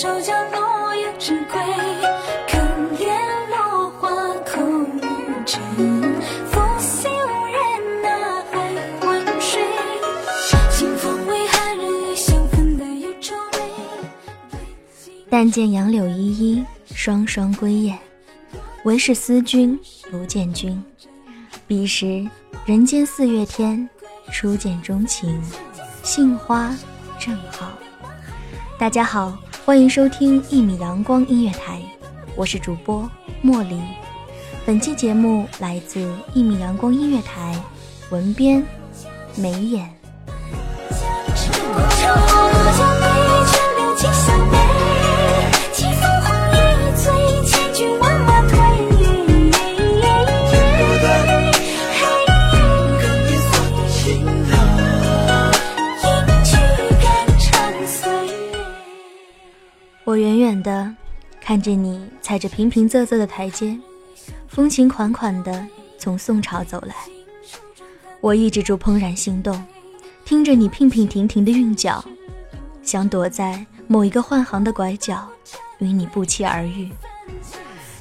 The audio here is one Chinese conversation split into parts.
手脚落叶之归。但见杨柳依依，双双归雁。唯是思君不见君。彼时人间四月天，初见钟情，杏花正好。大家好，欢迎收听一米阳光音乐台，我是主播莫离。本期节目来自一米阳光音乐台，文编眉眼。我远远的看着你踩着平平仄仄的台阶，风情款款的从宋朝走来。我抑制住怦然心动，听着你娉娉婷婷的韵脚，想躲在某一个换行的拐角，与你不期而遇。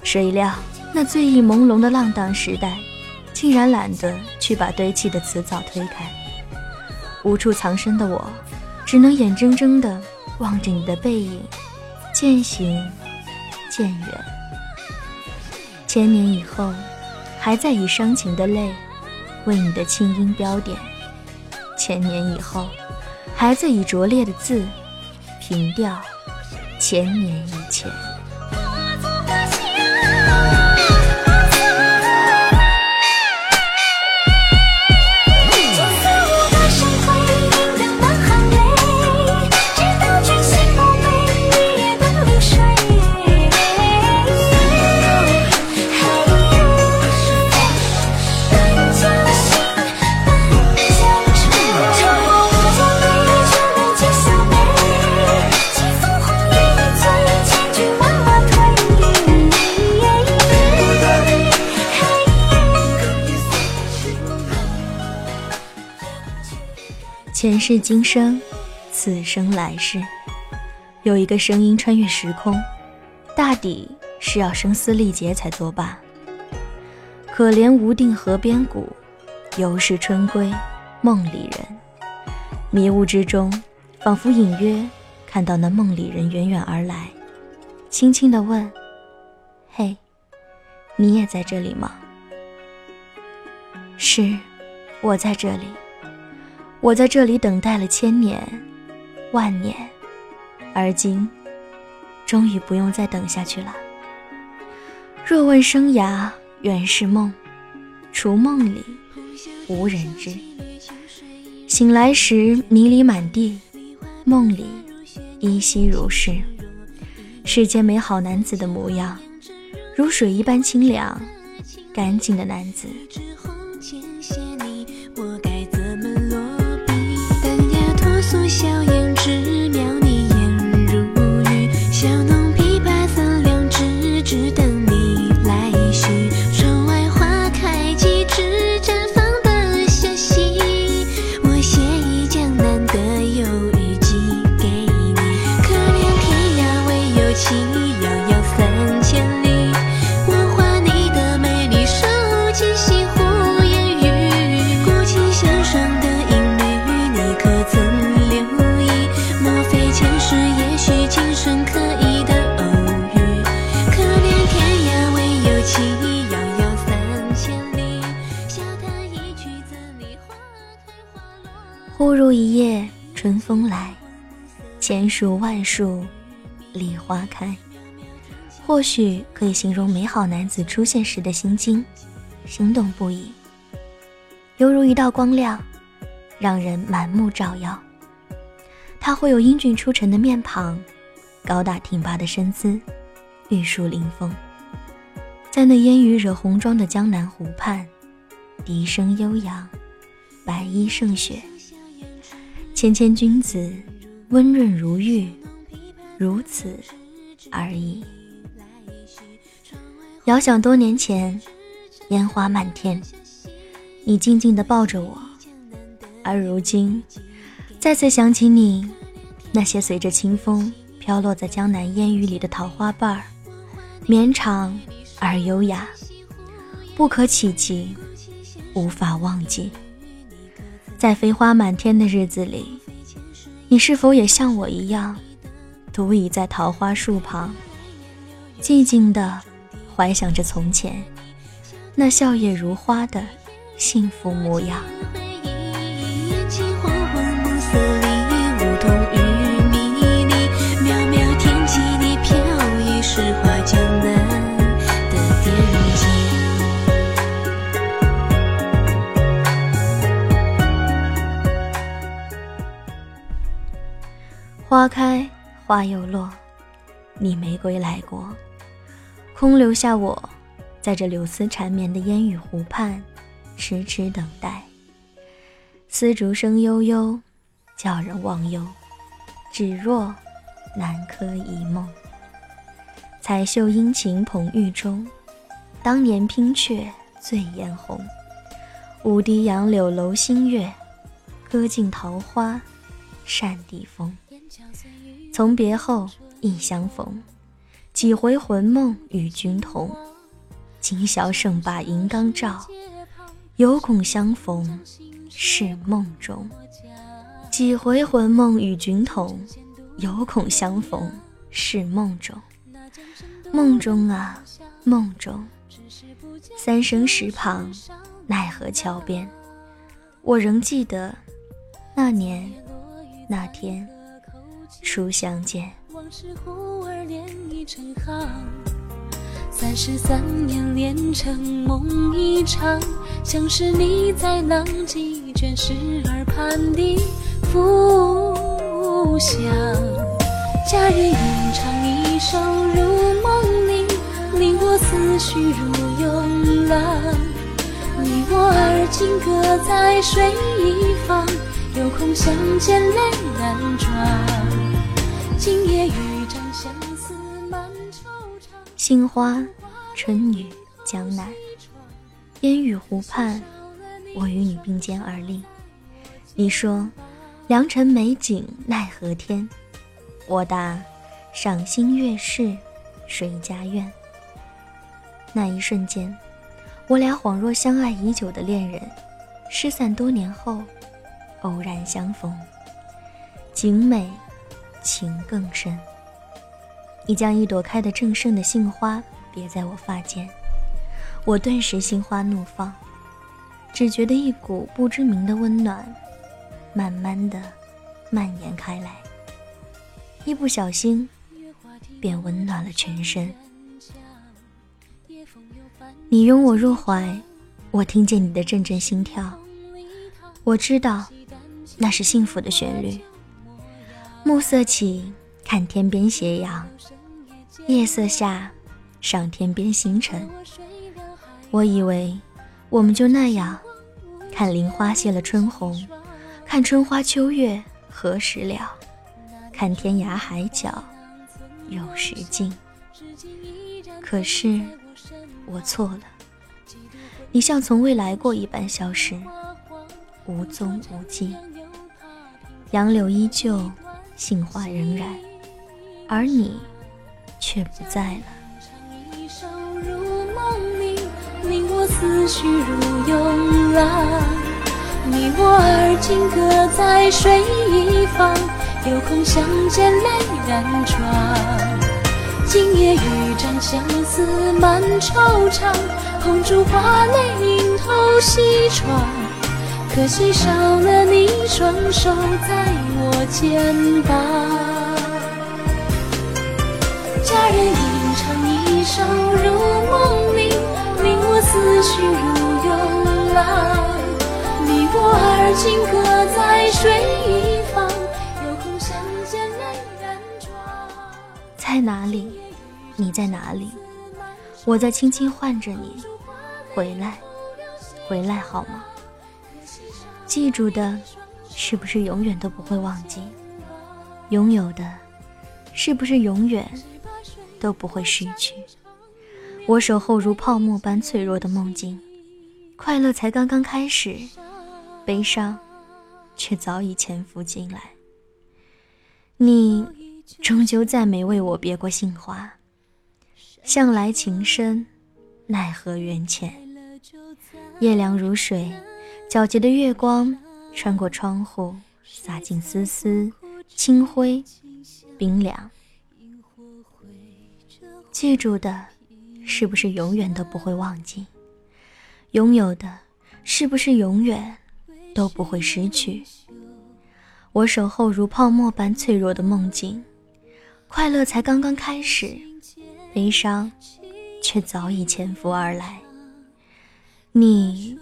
谁料那醉意朦胧的浪荡时代，竟然懒得去把堆砌的词藻推开。无处藏身的我，只能眼睁睁地望着你的背影，渐行渐远。千年以后，还在以伤情的泪为你的清音标点；千年以后，还在以拙劣的字凭吊千年以前。世今生，此生来世，有一个声音穿越时空，大抵是要声嘶力竭才作罢。可怜无定河边骨，犹是春归梦里人。迷雾之中，仿佛隐约看到那梦里人远远而来，轻轻地问：“嘿，你也在这里吗？”是，我在这里。我在这里等待了千年、万年，而今终于不用再等下去了。若问生涯原是梦，除梦里无人知。醒来时迷离满地，梦里依稀如是。世间美好男子的模样，如水一般清凉、干净的男子。树梨花开。或许可以形容美好男子出现时的心境，心动不已，犹如一道光亮，让人满目照耀。他会有英俊出尘的面庞，高大挺拔的身姿，玉树临风，在那烟雨惹红妆的江南湖畔，笛声悠扬，白衣胜雪。谦谦君子，温润如玉，如此而已。遥想多年前，烟花漫天，你静静地抱着我，而如今，再次想起你，那些随着清风飘落在江南烟雨里的桃花瓣儿，绵长而优雅，不可企及，无法忘记。在飞花满天的日子里，你是否也像我一样，独倚在桃花树旁，寂静地怀想着从前那笑靥如花的幸福模样？花开花又落，你没归来过，空留下我，在这柳丝缠绵的烟雨湖畔，痴痴等待。丝竹声悠悠，叫人忘忧，只若南柯一梦。彩袖殷勤捧玉钟，当年拼却醉眼红。舞笛杨柳楼新月，歌尽桃花扇底风。从别后亦相逢，几回魂梦与君同。今宵胜把银缸照，犹恐相逢是梦中。几回魂梦与君同，犹恐相逢是梦中。梦中啊，梦中，三生石旁，奈何桥边，我仍记得那年那天。初相见，往事忽而连已成行。三十三年连成梦一场，像是你在浪迹卷石耳畔的浮想。佳人吟唱一首入梦里，令我思绪如涌浪。你我而今各在水一方，有空相见泪难装。杏花，春雨，江南，烟雨湖畔，我与你并肩而立。你说，良辰美景奈何天？我答，赏心悦事谁家院？那一瞬间，我俩恍若相爱已久的恋人，失散多年后，偶然相逢，景美。情更深。你将一朵开得正盛的杏花别在我发间，我顿时心花怒放，只觉得一股不知名的温暖，慢慢的蔓延开来，一不小心便温暖了全身。你拥我入怀，我听见你的阵阵心跳，我知道那是幸福的旋律。暮色起，看天边斜阳，夜色下，赏天边星辰。我以为我们就那样，看林花谢了春红，看春花秋月何时了，看天涯海角有时尽。可是我错了，你像从未来过一般消失，无踪无迹。杨柳依旧，杏花仍然，而你。却不在了。一首如梦令，令我思绪如涌浪。你我而今各在水一方，有空相见泪染妆。今夜雨沾相思满惆怅，红烛花泪映透西窗。可惜少了你双手在我肩膀。佳人吟唱一首如梦令，令我思绪如涌浪。你我而今各在水一方，有空相见泪染妆。在哪里？你在哪里？我在轻轻唤着你，回来，回来好吗？记住的，是不是永远都不会忘记？拥有的，是不是永远？都不会失去。我守候如泡沫般脆弱的梦境，快乐才刚刚开始，悲伤却早已潜伏进来。你终究再没为我别过杏花，向来情深，奈何缘浅。夜凉如水，皎洁的月光穿过窗户，洒进丝丝清辉，冰凉。记住的，是不是永远都不会忘记？拥有的，是不是永远都不会失去？我守候如泡沫般脆弱的梦境，快乐才刚刚开始，悲伤却早已潜伏而来。你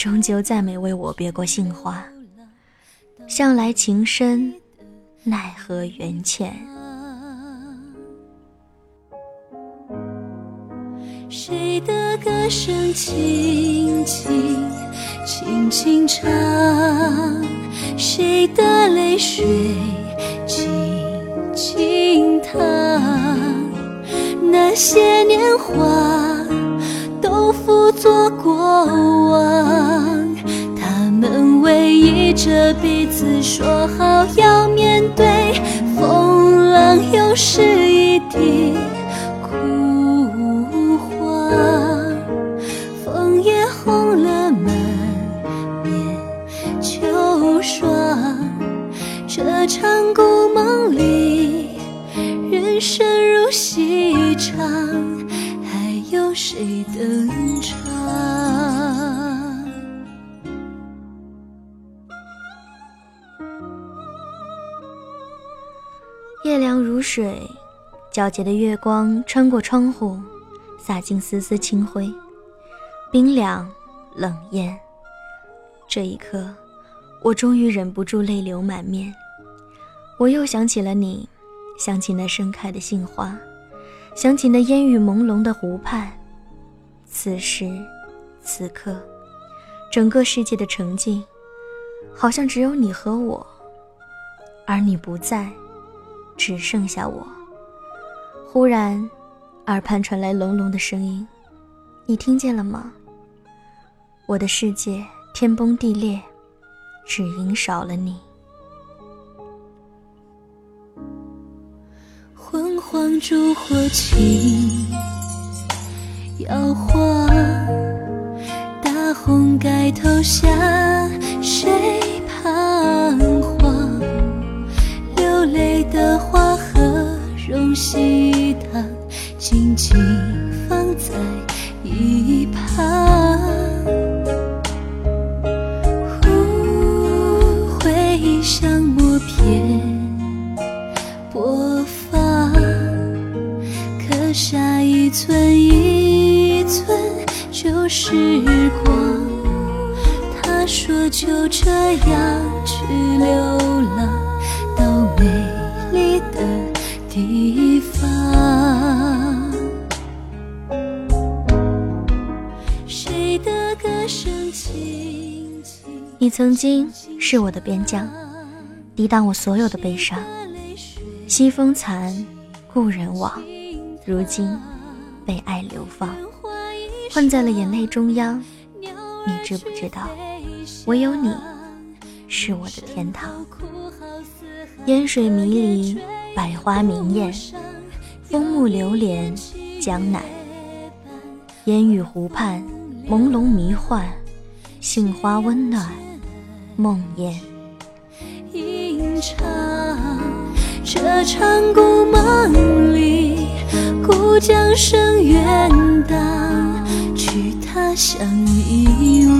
终究再没为我别过杏花，向来情深，奈何缘浅。谁的歌声轻轻轻轻唱？谁的泪水静静淌？那些年华都付作过往，他们偎依着彼此说好要面对风浪，又是一地。皎洁的月光穿过窗户，洒进丝丝清辉，冰凉冷艳。这一刻，我终于忍不住泪流满面。我又想起了你，想起那盛开的杏花，想起那烟雨朦胧的湖畔。此时，此刻，整个世界的沉静，好像只有你和我，而你不在，只剩下我。忽然，耳畔传来隆隆的声音，你听见了吗？我的世界天崩地裂，只因少了你。昏黄烛火起摇晃，大红盖头下谁彷徨？流泪的花和容他，静静放在一旁。回忆像默片播放，刻下一。寸一寸旧时光，他说就这样去流浪你曾经是我的边疆，抵挡我所有的悲伤。西风残，故人往，如今被爱流放，困在了眼泪中央。你知不知道，唯有你是我的天堂。烟水迷离，百花明艳，枫木流连江南。烟雨湖畔，朦胧迷幻，杏花温暖，梦魇。吟唱这场故梦里，故江声远荡，去他乡遗忘。